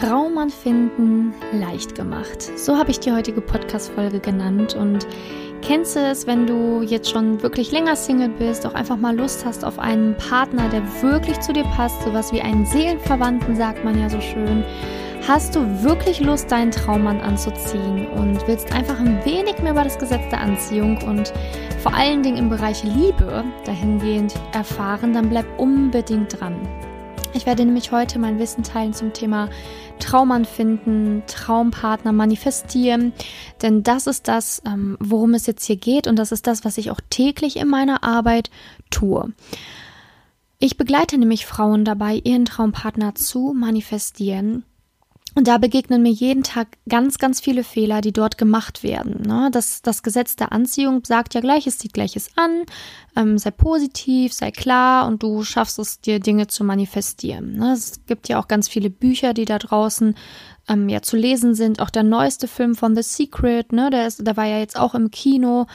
Traummann finden leicht gemacht. So habe ich die heutige Podcast-Folge genannt. Und kennst du es, wenn du jetzt schon wirklich länger Single bist, auch einfach mal Lust hast auf einen Partner, der wirklich zu dir passt, sowas wie einen Seelenverwandten, sagt man ja so schön. Hast du wirklich Lust, deinen Traummann anzuziehen und willst einfach ein wenig mehr über das Gesetz der Anziehung und vor allen Dingen im Bereich Liebe dahingehend erfahren, dann bleib unbedingt dran. Ich werde nämlich heute mein Wissen teilen zum Thema Traummann finden, Traumpartner manifestieren, denn das ist das, ähm, worum es jetzt hier geht. Und das ist das, was ich auch täglich in meiner Arbeit tue. Ich begleite nämlich Frauen dabei, ihren Traumpartner zu manifestieren und da begegnen mir jeden Tag ganz, ganz viele Fehler, die dort gemacht werden. Ne? Das, das Gesetz der Anziehung sagt ja Gleiches zieht Gleiches an, ähm, sei positiv, sei klar und du schaffst es dir, Dinge zu manifestieren. Ne? Es gibt ja auch ganz viele Bücher, die da draußen ähm, ja zu lesen sind. Auch der neueste Film von The Secret, ne, der, ist, der war ja jetzt auch im Kino,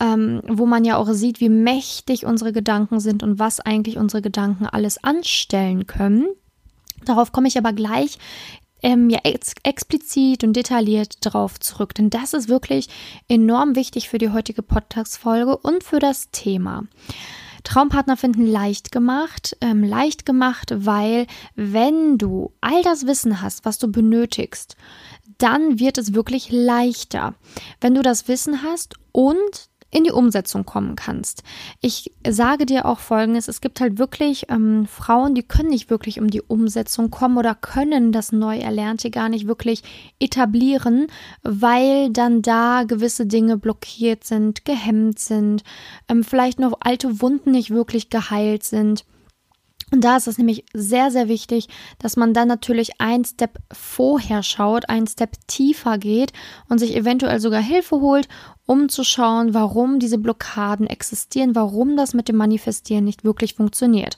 ähm, wo man ja auch sieht, wie mächtig unsere Gedanken sind und was eigentlich unsere Gedanken alles anstellen können. Darauf komme ich aber gleich ähm, ja ex explizit und detailliert drauf zurück. Denn das ist wirklich enorm wichtig für die heutige Podcast-Folge und für das Thema. Traumpartner finden leicht gemacht. Ähm, leicht gemacht, weil wenn du all das Wissen hast, was du benötigst, dann wird es wirklich leichter. Wenn du das Wissen hast und in die Umsetzung kommen kannst. Ich sage dir auch Folgendes, es gibt halt wirklich ähm, Frauen, die können nicht wirklich um die Umsetzung kommen oder können das Neuerlernte gar nicht wirklich etablieren, weil dann da gewisse Dinge blockiert sind, gehemmt sind, ähm, vielleicht noch alte Wunden nicht wirklich geheilt sind. Und da ist es nämlich sehr, sehr wichtig, dass man dann natürlich ein Step vorher schaut, ein Step tiefer geht und sich eventuell sogar Hilfe holt, um zu schauen, warum diese Blockaden existieren, warum das mit dem Manifestieren nicht wirklich funktioniert.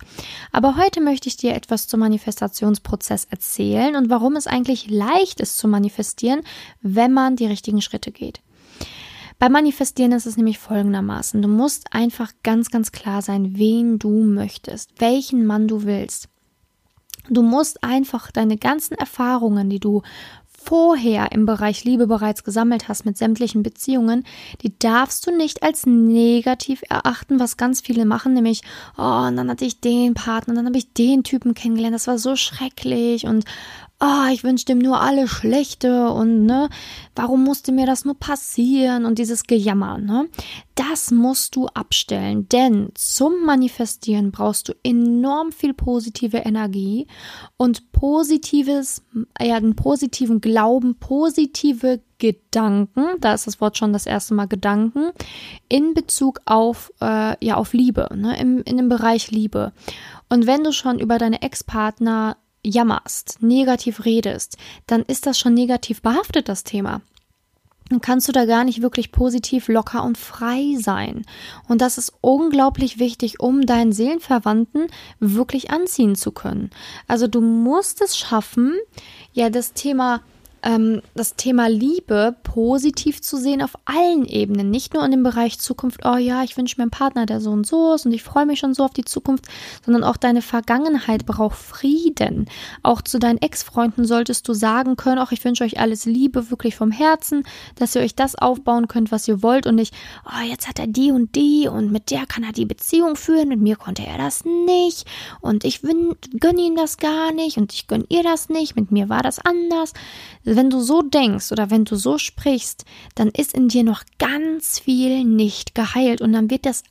Aber heute möchte ich dir etwas zum Manifestationsprozess erzählen und warum es eigentlich leicht ist zu manifestieren, wenn man die richtigen Schritte geht. Beim Manifestieren ist es nämlich folgendermaßen. Du musst einfach ganz, ganz klar sein, wen du möchtest, welchen Mann du willst. Du musst einfach deine ganzen Erfahrungen, die du vorher im Bereich Liebe bereits gesammelt hast mit sämtlichen Beziehungen, die darfst du nicht als negativ erachten, was ganz viele machen, nämlich, oh, und dann hatte ich den Partner, dann habe ich den Typen kennengelernt, das war so schrecklich und oh, ich wünsche dem nur alle Schlechte und ne, warum musste mir das nur passieren und dieses Gejammer, ne? Das musst du abstellen, denn zum Manifestieren brauchst du enorm viel positive Energie und positives, ja, einen positiven Glauben, positive Gedanken, da ist das Wort schon das erste Mal Gedanken, in Bezug auf, äh, ja, auf Liebe, ne, im, in dem Bereich Liebe. Und wenn du schon über deine Ex-Partner jammerst, negativ redest, dann ist das schon negativ behaftet, das Thema. Dann kannst du da gar nicht wirklich positiv, locker und frei sein. Und das ist unglaublich wichtig, um deinen Seelenverwandten wirklich anziehen zu können. Also du musst es schaffen, ja, das Thema ähm, das Thema Liebe positiv zu sehen auf allen Ebenen, nicht nur in dem Bereich Zukunft, oh ja, ich wünsche mir einen Partner, der so und so ist und ich freue mich schon so auf die Zukunft, sondern auch deine Vergangenheit braucht Frieden. Auch zu deinen Ex-Freunden solltest du sagen können, auch ich wünsche euch alles Liebe, wirklich vom Herzen, dass ihr euch das aufbauen könnt, was ihr wollt und nicht, oh, jetzt hat er die und die und mit der kann er die Beziehung führen, mit mir konnte er das nicht und ich gönne ihm das gar nicht und ich gönne ihr das nicht, mit mir war das anders wenn du so denkst oder wenn du so sprichst, dann ist in dir noch ganz viel nicht geheilt und dann wird das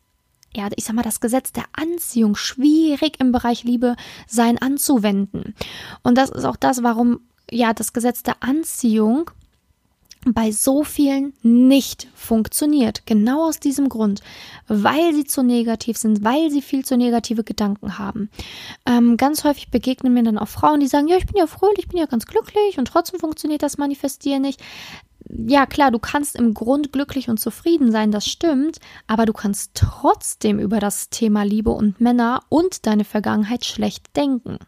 ja, ich sag mal, das Gesetz der Anziehung schwierig im Bereich Liebe sein anzuwenden. Und das ist auch das, warum ja das Gesetz der Anziehung bei so vielen nicht funktioniert. Genau aus diesem Grund, weil sie zu negativ sind, weil sie viel zu negative Gedanken haben. Ähm, ganz häufig begegnen mir dann auch Frauen, die sagen, ja, ich bin ja fröhlich, ich bin ja ganz glücklich und trotzdem funktioniert das Manifestieren nicht. Ja, klar, du kannst im Grund glücklich und zufrieden sein, das stimmt, aber du kannst trotzdem über das Thema Liebe und Männer und deine Vergangenheit schlecht denken.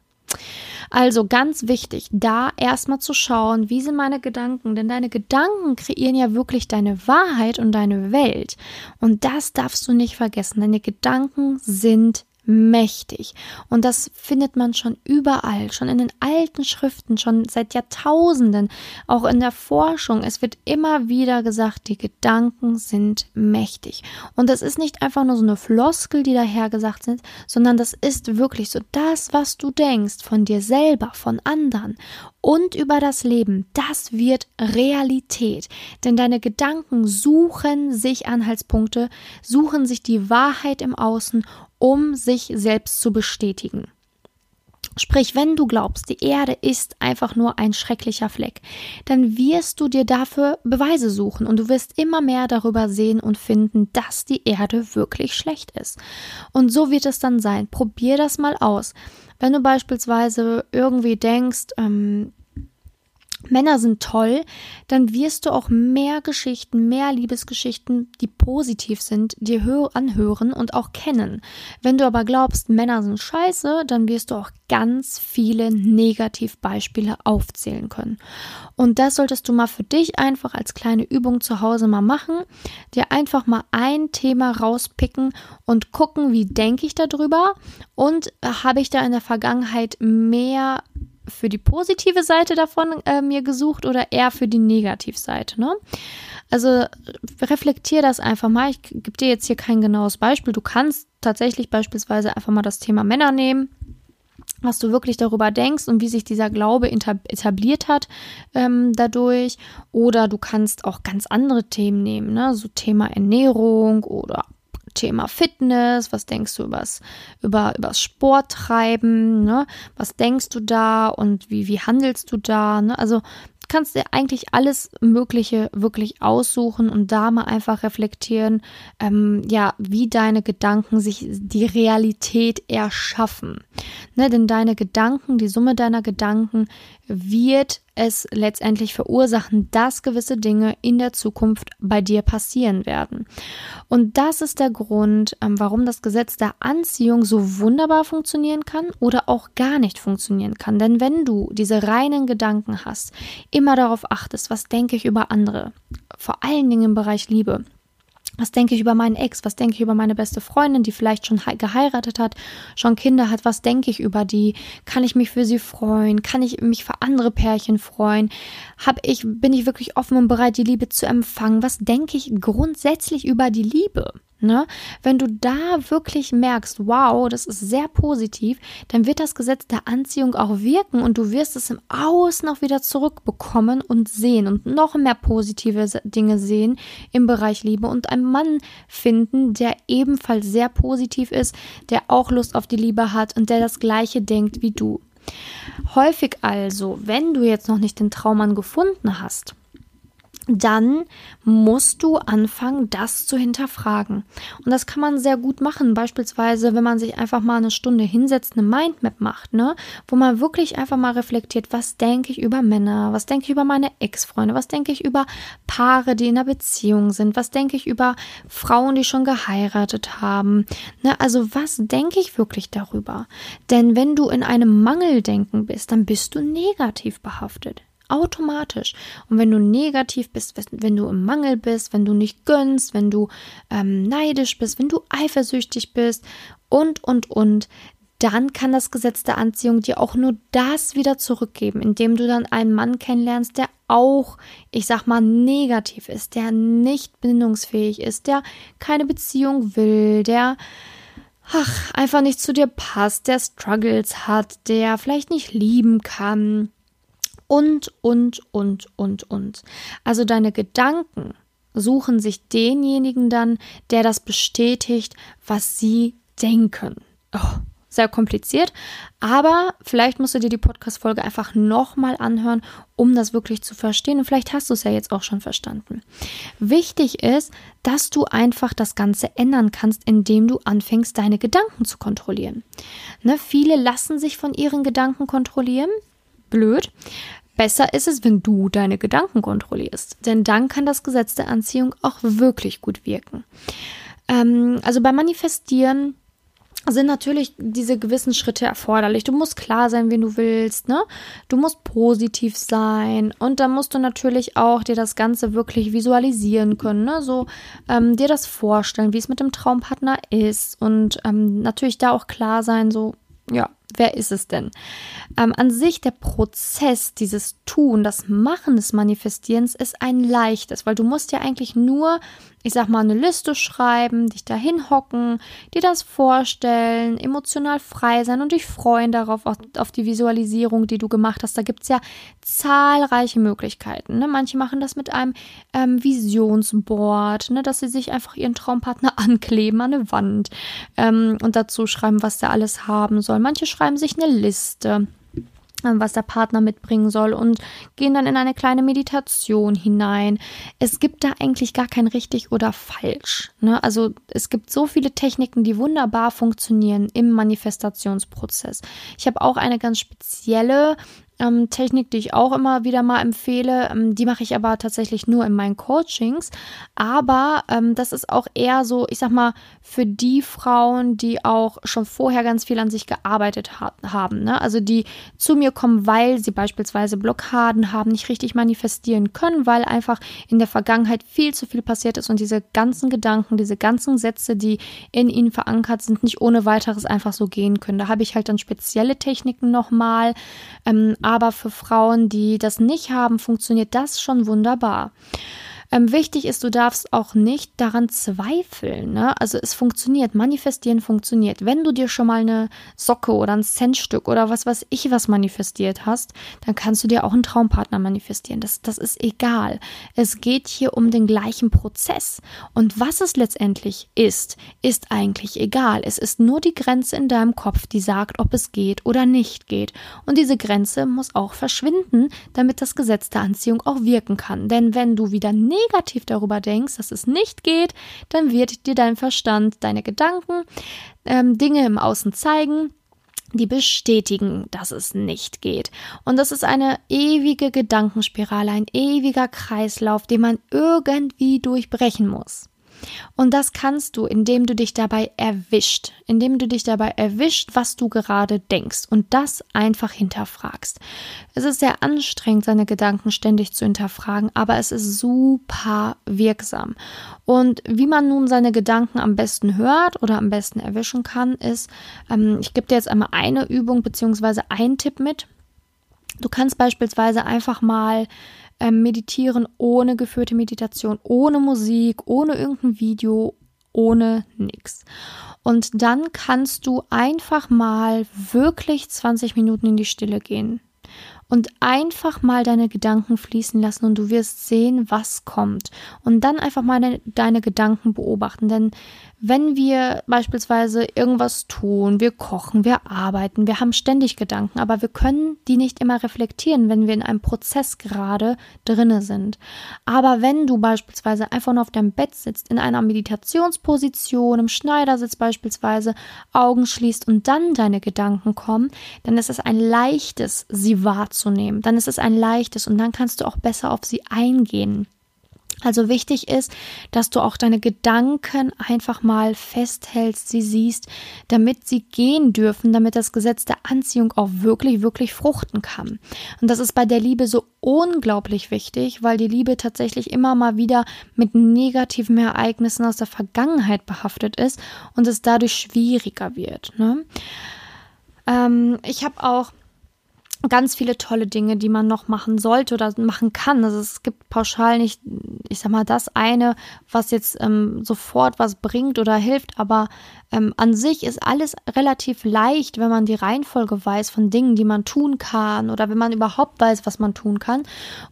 Also ganz wichtig, da erstmal zu schauen, wie sind meine Gedanken, denn deine Gedanken kreieren ja wirklich deine Wahrheit und deine Welt. Und das darfst du nicht vergessen. Deine Gedanken sind mächtig. Und das findet man schon überall, schon in den alten Schriften, schon seit Jahrtausenden, auch in der Forschung. Es wird immer wieder gesagt, die Gedanken sind mächtig. Und das ist nicht einfach nur so eine Floskel, die daher gesagt sind, sondern das ist wirklich so das, was du denkst von dir selber, von anderen und über das Leben, das wird Realität. Denn deine Gedanken suchen sich Anhaltspunkte, suchen sich die Wahrheit im Außen um sich selbst zu bestätigen. Sprich, wenn du glaubst, die Erde ist einfach nur ein schrecklicher Fleck, dann wirst du dir dafür Beweise suchen und du wirst immer mehr darüber sehen und finden, dass die Erde wirklich schlecht ist. Und so wird es dann sein. Probier das mal aus. Wenn du beispielsweise irgendwie denkst, ähm, Männer sind toll, dann wirst du auch mehr Geschichten, mehr Liebesgeschichten, die positiv sind, dir anhören und auch kennen. Wenn du aber glaubst, Männer sind scheiße, dann wirst du auch ganz viele Negativbeispiele aufzählen können. Und das solltest du mal für dich einfach als kleine Übung zu Hause mal machen, dir einfach mal ein Thema rauspicken und gucken, wie denke ich darüber und habe ich da in der Vergangenheit mehr für die positive Seite davon äh, mir gesucht oder eher für die Negativseite. Ne? Also reflektier das einfach mal. Ich gebe dir jetzt hier kein genaues Beispiel. Du kannst tatsächlich beispielsweise einfach mal das Thema Männer nehmen was du wirklich darüber denkst und wie sich dieser Glaube etabliert hat ähm, dadurch. Oder du kannst auch ganz andere Themen nehmen, ne? so Thema Ernährung oder Thema Fitness, was denkst du übers, über, übers Sporttreiben, ne? Was denkst du da und wie, wie handelst du da, ne? Also kannst dir eigentlich alles Mögliche wirklich aussuchen und da mal einfach reflektieren, ähm, ja, wie deine Gedanken sich die Realität erschaffen. Ne, denn deine Gedanken, die Summe deiner Gedanken wird es letztendlich verursachen, dass gewisse Dinge in der Zukunft bei dir passieren werden. Und das ist der Grund, ähm, warum das Gesetz der Anziehung so wunderbar funktionieren kann oder auch gar nicht funktionieren kann. Denn wenn du diese reinen Gedanken hast, immer darauf achtest, was denke ich über andere, vor allen Dingen im Bereich Liebe, was denke ich über meinen Ex? Was denke ich über meine beste Freundin, die vielleicht schon geheiratet hat, schon Kinder hat? Was denke ich über die? Kann ich mich für sie freuen? Kann ich mich für andere Pärchen freuen? Hab ich, bin ich wirklich offen und bereit, die Liebe zu empfangen? Was denke ich grundsätzlich über die Liebe? Ne? Wenn du da wirklich merkst, wow, das ist sehr positiv, dann wird das Gesetz der Anziehung auch wirken und du wirst es im Außen auch wieder zurückbekommen und sehen und noch mehr positive Dinge sehen im Bereich Liebe und einen Mann finden, der ebenfalls sehr positiv ist, der auch Lust auf die Liebe hat und der das gleiche denkt wie du. Häufig also, wenn du jetzt noch nicht den Traummann gefunden hast, dann musst du anfangen, das zu hinterfragen. Und das kann man sehr gut machen, beispielsweise, wenn man sich einfach mal eine Stunde hinsetzt, eine Mindmap macht, ne, wo man wirklich einfach mal reflektiert, was denke ich über Männer, was denke ich über meine Ex-Freunde, was denke ich über Paare, die in einer Beziehung sind, was denke ich über Frauen, die schon geheiratet haben, ne, also was denke ich wirklich darüber? Denn wenn du in einem Mangeldenken bist, dann bist du negativ behaftet. Automatisch. Und wenn du negativ bist, wenn du im Mangel bist, wenn du nicht gönnst, wenn du ähm, neidisch bist, wenn du eifersüchtig bist und, und, und, dann kann das Gesetz der Anziehung dir auch nur das wieder zurückgeben, indem du dann einen Mann kennenlernst, der auch, ich sag mal, negativ ist, der nicht bindungsfähig ist, der keine Beziehung will, der ach, einfach nicht zu dir passt, der Struggles hat, der vielleicht nicht lieben kann, und, und, und, und, und. Also deine Gedanken suchen sich denjenigen dann, der das bestätigt, was sie denken. Oh, sehr kompliziert, aber vielleicht musst du dir die Podcast-Folge einfach nochmal anhören, um das wirklich zu verstehen. Und vielleicht hast du es ja jetzt auch schon verstanden. Wichtig ist, dass du einfach das Ganze ändern kannst, indem du anfängst, deine Gedanken zu kontrollieren. Ne, viele lassen sich von ihren Gedanken kontrollieren blöd. Besser ist es, wenn du deine Gedanken kontrollierst, denn dann kann das Gesetz der Anziehung auch wirklich gut wirken. Ähm, also beim Manifestieren sind natürlich diese gewissen Schritte erforderlich. Du musst klar sein, wen du willst, ne? Du musst positiv sein und dann musst du natürlich auch dir das Ganze wirklich visualisieren können, ne? So ähm, dir das vorstellen, wie es mit dem Traumpartner ist und ähm, natürlich da auch klar sein, so ja, wer ist es denn? Ähm, an sich der Prozess, dieses Tun, das Machen des Manifestierens ist ein leichtes, weil du musst ja eigentlich nur, ich sag mal, eine Liste schreiben, dich dahin hocken, dir das vorstellen, emotional frei sein und dich freuen darauf, auf, auf die Visualisierung, die du gemacht hast. Da gibt's ja zahlreiche Möglichkeiten. Ne? Manche machen das mit einem ähm, Visionsboard, ne? dass sie sich einfach ihren Traumpartner ankleben an eine Wand ähm, und dazu schreiben, was der alles haben soll. Manche schreiben sich eine Liste was der Partner mitbringen soll und gehen dann in eine kleine Meditation hinein. Es gibt da eigentlich gar kein richtig oder falsch. Ne? Also es gibt so viele Techniken, die wunderbar funktionieren im Manifestationsprozess. Ich habe auch eine ganz spezielle ähm, Technik, die ich auch immer wieder mal empfehle. Ähm, die mache ich aber tatsächlich nur in meinen Coachings. Aber ähm, das ist auch eher so, ich sag mal, für die Frauen, die auch schon vorher ganz viel an sich gearbeitet ha haben. Ne? Also die zu mir kommen, weil sie beispielsweise Blockaden haben, nicht richtig manifestieren können, weil einfach in der Vergangenheit viel zu viel passiert ist und diese ganzen Gedanken, diese ganzen Sätze, die in ihnen verankert sind, nicht ohne weiteres einfach so gehen können. Da habe ich halt dann spezielle Techniken nochmal. Ähm, aber für Frauen, die das nicht haben, funktioniert das schon wunderbar. Ähm, wichtig ist, du darfst auch nicht daran zweifeln. Ne? Also es funktioniert, manifestieren funktioniert. Wenn du dir schon mal eine Socke oder ein Centstück oder was weiß ich was manifestiert hast, dann kannst du dir auch einen Traumpartner manifestieren. Das, das ist egal. Es geht hier um den gleichen Prozess. Und was es letztendlich ist, ist eigentlich egal. Es ist nur die Grenze in deinem Kopf, die sagt, ob es geht oder nicht geht. Und diese Grenze muss auch verschwinden, damit das Gesetz der Anziehung auch wirken kann. Denn wenn du wieder nicht negativ darüber denkst, dass es nicht geht, dann wird dir dein Verstand, deine Gedanken, ähm, Dinge im Außen zeigen, die bestätigen, dass es nicht geht. Und das ist eine ewige Gedankenspirale, ein ewiger Kreislauf, den man irgendwie durchbrechen muss. Und das kannst du, indem du dich dabei erwischt, indem du dich dabei erwischt, was du gerade denkst und das einfach hinterfragst. Es ist sehr anstrengend, seine Gedanken ständig zu hinterfragen, aber es ist super wirksam. Und wie man nun seine Gedanken am besten hört oder am besten erwischen kann, ist, ähm, ich gebe dir jetzt einmal eine Übung beziehungsweise einen Tipp mit. Du kannst beispielsweise einfach mal ähm, meditieren ohne geführte Meditation, ohne Musik, ohne irgendein Video, ohne nix. Und dann kannst du einfach mal wirklich 20 Minuten in die Stille gehen und einfach mal deine Gedanken fließen lassen und du wirst sehen, was kommt. Und dann einfach mal deine, deine Gedanken beobachten. Denn wenn wir beispielsweise irgendwas tun, wir kochen, wir arbeiten, wir haben ständig Gedanken, aber wir können die nicht immer reflektieren, wenn wir in einem Prozess gerade drinne sind. Aber wenn du beispielsweise einfach nur auf deinem Bett sitzt, in einer Meditationsposition, im Schneidersitz beispielsweise, Augen schließt und dann deine Gedanken kommen, dann ist es ein leichtes, sie wahrzunehmen. Dann ist es ein leichtes und dann kannst du auch besser auf sie eingehen. Also wichtig ist, dass du auch deine Gedanken einfach mal festhältst, sie siehst, damit sie gehen dürfen, damit das Gesetz der Anziehung auch wirklich, wirklich fruchten kann. Und das ist bei der Liebe so unglaublich wichtig, weil die Liebe tatsächlich immer mal wieder mit negativen Ereignissen aus der Vergangenheit behaftet ist und es dadurch schwieriger wird. Ne? Ähm, ich habe auch ganz viele tolle Dinge, die man noch machen sollte oder machen kann. Also es gibt pauschal nicht, ich sag mal, das eine, was jetzt ähm, sofort was bringt oder hilft, aber ähm, an sich ist alles relativ leicht, wenn man die Reihenfolge weiß von Dingen, die man tun kann oder wenn man überhaupt weiß, was man tun kann.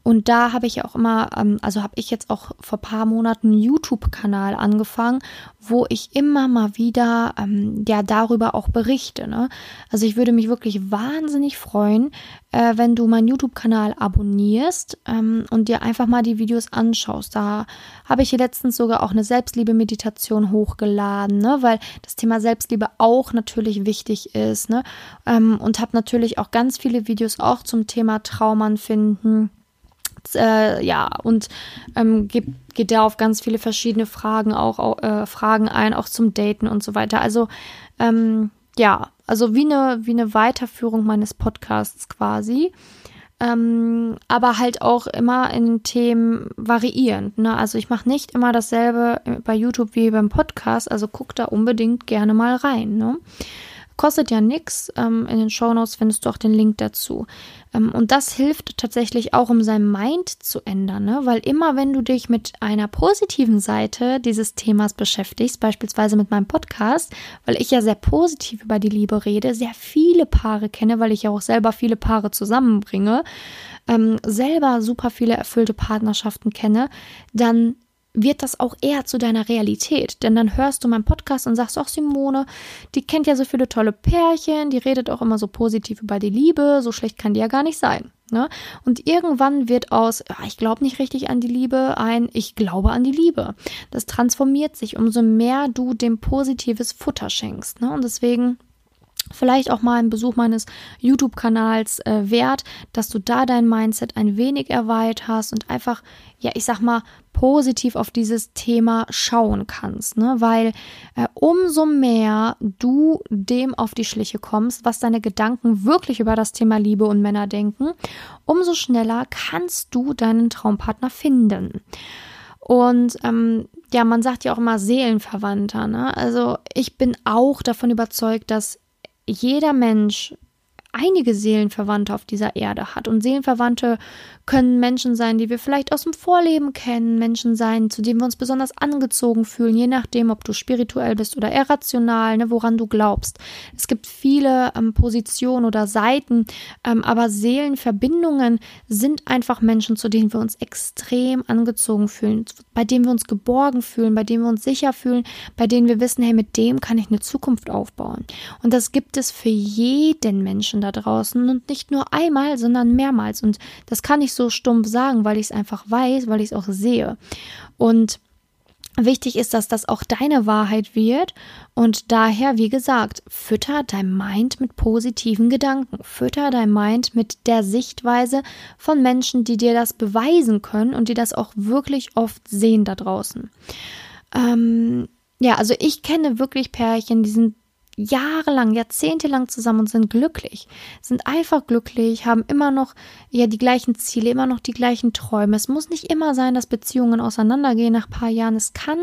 Und da habe ich auch immer, ähm, also habe ich jetzt auch vor paar Monaten einen YouTube-Kanal angefangen, wo ich immer mal wieder ähm, ja darüber auch berichte. Ne? Also ich würde mich wirklich wahnsinnig freuen, äh, wenn du meinen YouTube-Kanal abonnierst ähm, und dir einfach mal die Videos anschaust. Da habe ich hier letztens sogar auch eine Selbstliebe-Meditation hochgeladen, ne? weil das Thema Selbstliebe auch natürlich wichtig ist. Ne? Ähm, und habe natürlich auch ganz viele Videos auch zum Thema Traumann finden Äh, ja, und ähm, geht, geht der auf ganz viele verschiedene Fragen auch, äh, Fragen ein, auch zum Daten und so weiter. Also, ähm, ja, also wie eine, wie eine Weiterführung meines Podcasts quasi. Ähm, aber halt auch immer in Themen variierend. Ne? Also ich mache nicht immer dasselbe bei YouTube wie beim Podcast, also guck da unbedingt gerne mal rein. Ne? Kostet ja nichts. Ähm, in den Shownotes findest du auch den Link dazu. Ähm, und das hilft tatsächlich auch, um sein Mind zu ändern, ne? weil immer wenn du dich mit einer positiven Seite dieses Themas beschäftigst, beispielsweise mit meinem Podcast, weil ich ja sehr positiv über die Liebe rede, sehr viele Paare kenne, weil ich ja auch selber viele Paare zusammenbringe, ähm, selber super viele erfüllte Partnerschaften kenne, dann wird das auch eher zu deiner Realität. Denn dann hörst du meinen Podcast und sagst, ach Simone, die kennt ja so viele tolle Pärchen, die redet auch immer so positiv über die Liebe, so schlecht kann die ja gar nicht sein. Ne? Und irgendwann wird aus, ja, ich glaube nicht richtig an die Liebe, ein, ich glaube an die Liebe. Das transformiert sich, umso mehr du dem positives Futter schenkst. Ne? Und deswegen vielleicht auch mal ein Besuch meines YouTube-Kanals äh, wert, dass du da dein Mindset ein wenig erweiterst und einfach, ja, ich sag mal, positiv auf dieses Thema schauen kannst, ne? Weil äh, umso mehr du dem auf die Schliche kommst, was deine Gedanken wirklich über das Thema Liebe und Männer denken, umso schneller kannst du deinen Traumpartner finden. Und ähm, ja, man sagt ja auch immer Seelenverwandter. Ne? Also ich bin auch davon überzeugt, dass jeder Mensch einige Seelenverwandte auf dieser Erde hat. Und Seelenverwandte können Menschen sein, die wir vielleicht aus dem Vorleben kennen, Menschen sein, zu denen wir uns besonders angezogen fühlen, je nachdem, ob du spirituell bist oder irrational, ne, woran du glaubst. Es gibt viele ähm, Positionen oder Seiten, ähm, aber Seelenverbindungen sind einfach Menschen, zu denen wir uns extrem angezogen fühlen, bei denen wir uns geborgen fühlen, bei denen wir uns sicher fühlen, bei denen wir wissen, hey, mit dem kann ich eine Zukunft aufbauen. Und das gibt es für jeden Menschen da draußen und nicht nur einmal, sondern mehrmals. Und das kann ich so stumpf sagen, weil ich es einfach weiß, weil ich es auch sehe. Und Wichtig ist, dass das auch deine Wahrheit wird und daher, wie gesagt, fütter dein Mind mit positiven Gedanken, fütter dein Mind mit der Sichtweise von Menschen, die dir das beweisen können und die das auch wirklich oft sehen da draußen. Ähm, ja, also ich kenne wirklich Pärchen, die sind jahrelang, jahrzehntelang zusammen und sind glücklich, sind einfach glücklich, haben immer noch ja die gleichen Ziele, immer noch die gleichen Träume. Es muss nicht immer sein, dass Beziehungen auseinandergehen nach paar Jahren. Es kann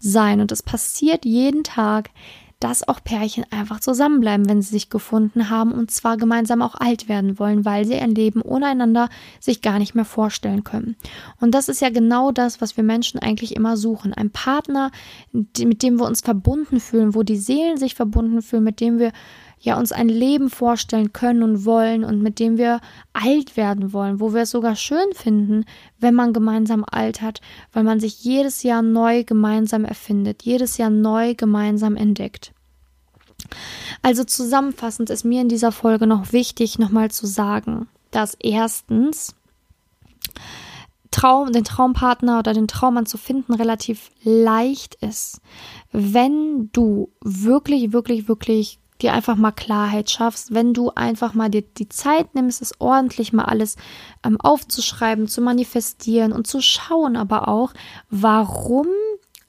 sein und es passiert jeden Tag, dass auch Pärchen einfach zusammenbleiben, wenn sie sich gefunden haben und zwar gemeinsam auch alt werden wollen, weil sie ein Leben ohne einander sich gar nicht mehr vorstellen können. Und das ist ja genau das, was wir Menschen eigentlich immer suchen. Ein Partner, mit dem wir uns verbunden fühlen, wo die Seelen sich verbunden fühlen, mit dem wir ja uns ein Leben vorstellen können und wollen und mit dem wir alt werden wollen, wo wir es sogar schön finden, wenn man gemeinsam altert, weil man sich jedes Jahr neu gemeinsam erfindet, jedes Jahr neu gemeinsam entdeckt. Also zusammenfassend ist mir in dieser Folge noch wichtig, nochmal zu sagen, dass erstens Traum, den Traumpartner oder den Traummann zu finden relativ leicht ist, wenn du wirklich, wirklich, wirklich dir einfach mal Klarheit schaffst, wenn du einfach mal dir die Zeit nimmst, es ordentlich mal alles ähm, aufzuschreiben, zu manifestieren und zu schauen aber auch, warum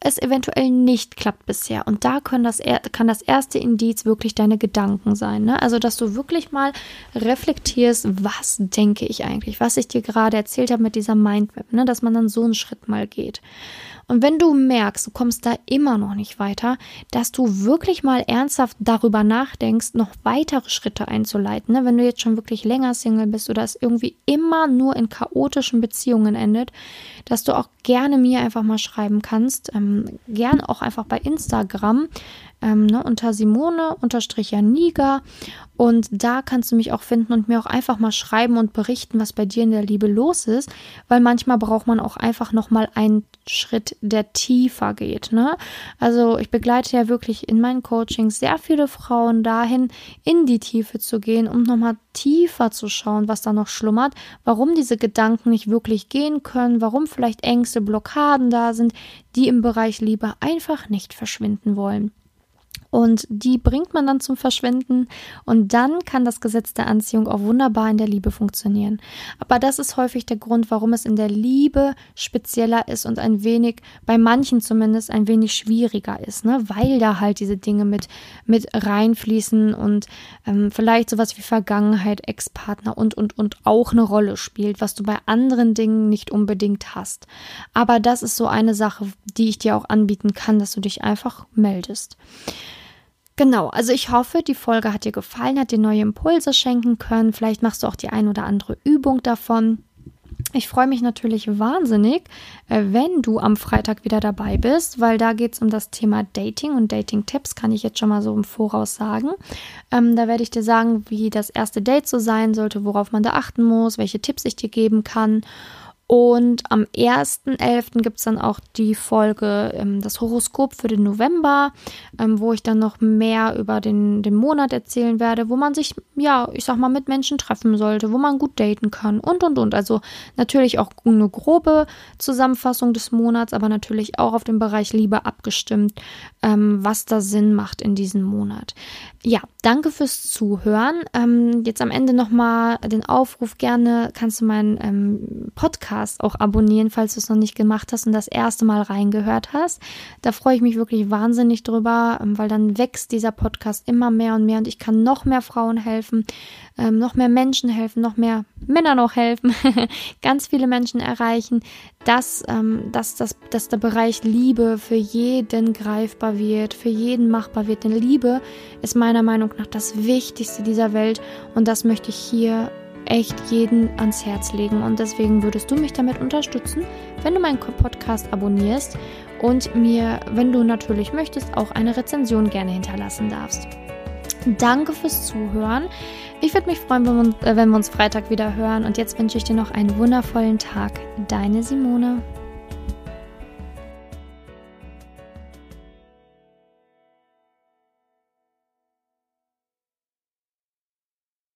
es eventuell nicht klappt bisher. Und da können das, kann das erste Indiz wirklich deine Gedanken sein. Ne? Also, dass du wirklich mal reflektierst, was denke ich eigentlich, was ich dir gerade erzählt habe mit dieser Mindmap, ne? dass man dann so einen Schritt mal geht. Und wenn du merkst, du kommst da immer noch nicht weiter, dass du wirklich mal ernsthaft darüber nachdenkst, noch weitere Schritte einzuleiten. Ne? Wenn du jetzt schon wirklich länger Single bist oder es irgendwie immer nur in chaotischen Beziehungen endet, dass du auch gerne mir einfach mal schreiben kannst. Ähm, gern auch einfach bei Instagram ähm, ne, unter Simone unterstrich Janiga. Und da kannst du mich auch finden und mir auch einfach mal schreiben und berichten, was bei dir in der Liebe los ist, weil manchmal braucht man auch einfach nochmal einen Schritt, der tiefer geht. Ne? Also ich begleite ja wirklich in meinen Coachings sehr viele Frauen dahin, in die Tiefe zu gehen, um nochmal tiefer zu schauen, was da noch schlummert, warum diese Gedanken nicht wirklich gehen können, warum vielleicht Ängste, Blockaden da sind, die im Bereich Liebe einfach nicht verschwinden wollen. Und die bringt man dann zum Verschwinden und dann kann das Gesetz der Anziehung auch wunderbar in der Liebe funktionieren. Aber das ist häufig der Grund, warum es in der Liebe spezieller ist und ein wenig, bei manchen zumindest, ein wenig schwieriger ist, ne? weil da halt diese Dinge mit, mit reinfließen und ähm, vielleicht sowas wie Vergangenheit, Ex-Partner und, und, und auch eine Rolle spielt, was du bei anderen Dingen nicht unbedingt hast. Aber das ist so eine Sache, die ich dir auch anbieten kann, dass du dich einfach meldest. Genau, also ich hoffe, die Folge hat dir gefallen, hat dir neue Impulse schenken können. Vielleicht machst du auch die ein oder andere Übung davon. Ich freue mich natürlich wahnsinnig, äh, wenn du am Freitag wieder dabei bist, weil da geht es um das Thema Dating und Dating-Tipps, kann ich jetzt schon mal so im Voraus sagen. Ähm, da werde ich dir sagen, wie das erste Date so sein sollte, worauf man da achten muss, welche Tipps ich dir geben kann. Und am 1.11. gibt es dann auch die Folge, ähm, das Horoskop für den November, ähm, wo ich dann noch mehr über den, den Monat erzählen werde, wo man sich, ja, ich sag mal, mit Menschen treffen sollte, wo man gut daten kann und, und, und. Also natürlich auch eine grobe Zusammenfassung des Monats, aber natürlich auch auf den Bereich Liebe abgestimmt, ähm, was da Sinn macht in diesem Monat. Ja, danke fürs Zuhören. Ähm, jetzt am Ende nochmal den Aufruf. Gerne kannst du meinen ähm, Podcast auch abonnieren, falls du es noch nicht gemacht hast und das erste Mal reingehört hast. Da freue ich mich wirklich wahnsinnig drüber, ähm, weil dann wächst dieser Podcast immer mehr und mehr und ich kann noch mehr Frauen helfen, ähm, noch mehr Menschen helfen, noch mehr Männer noch helfen, ganz viele Menschen erreichen, dass, ähm, dass, dass, dass der Bereich Liebe für jeden greifbar wird, für jeden machbar wird. Denn Liebe ist meiner Meinung nach das Wichtigste dieser Welt und das möchte ich hier echt jeden ans Herz legen. Und deswegen würdest du mich damit unterstützen, wenn du meinen Podcast abonnierst und mir, wenn du natürlich möchtest, auch eine Rezension gerne hinterlassen darfst. Danke fürs Zuhören. Ich würde mich freuen, wenn wir, uns, äh, wenn wir uns Freitag wieder hören. Und jetzt wünsche ich dir noch einen wundervollen Tag. Deine Simone.